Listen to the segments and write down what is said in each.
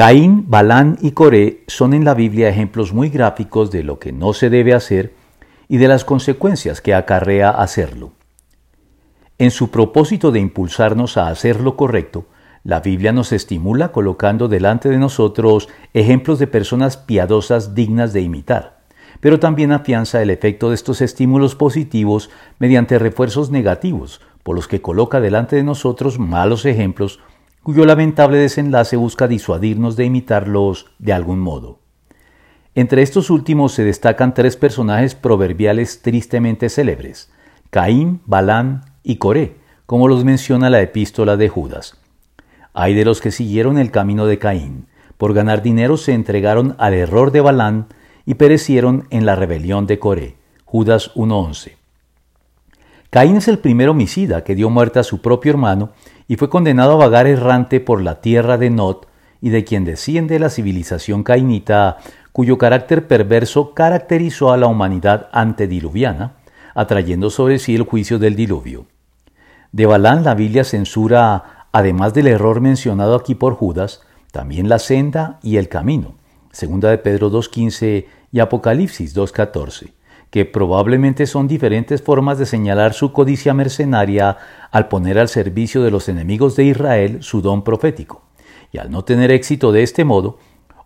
Caín, Balán y Coré son en la Biblia ejemplos muy gráficos de lo que no se debe hacer y de las consecuencias que acarrea hacerlo. En su propósito de impulsarnos a hacer lo correcto, la Biblia nos estimula colocando delante de nosotros ejemplos de personas piadosas dignas de imitar, pero también afianza el efecto de estos estímulos positivos mediante refuerzos negativos, por los que coloca delante de nosotros malos ejemplos cuyo lamentable desenlace busca disuadirnos de imitarlos de algún modo. Entre estos últimos se destacan tres personajes proverbiales tristemente célebres, Caín, Balán y Coré, como los menciona la epístola de Judas. Hay de los que siguieron el camino de Caín, por ganar dinero se entregaron al error de Balán y perecieron en la rebelión de Coré. Judas 1.11. Caín es el primer homicida que dio muerte a su propio hermano y fue condenado a vagar errante por la tierra de Nod y de quien desciende la civilización cainita, cuyo carácter perverso caracterizó a la humanidad antediluviana, atrayendo sobre sí el juicio del diluvio. De Balán la Biblia censura, además del error mencionado aquí por Judas, también la senda y el camino, segunda de Pedro 2.15 y Apocalipsis 2.14 que probablemente son diferentes formas de señalar su codicia mercenaria al poner al servicio de los enemigos de Israel su don profético, y al no tener éxito de este modo,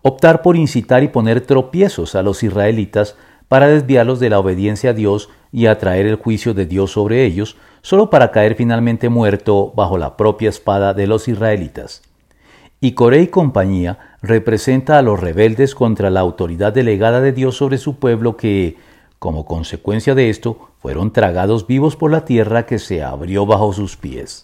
optar por incitar y poner tropiezos a los israelitas para desviarlos de la obediencia a Dios y atraer el juicio de Dios sobre ellos, solo para caer finalmente muerto bajo la propia espada de los israelitas. Y Coré y compañía representa a los rebeldes contra la autoridad delegada de Dios sobre su pueblo que, como consecuencia de esto, fueron tragados vivos por la tierra que se abrió bajo sus pies.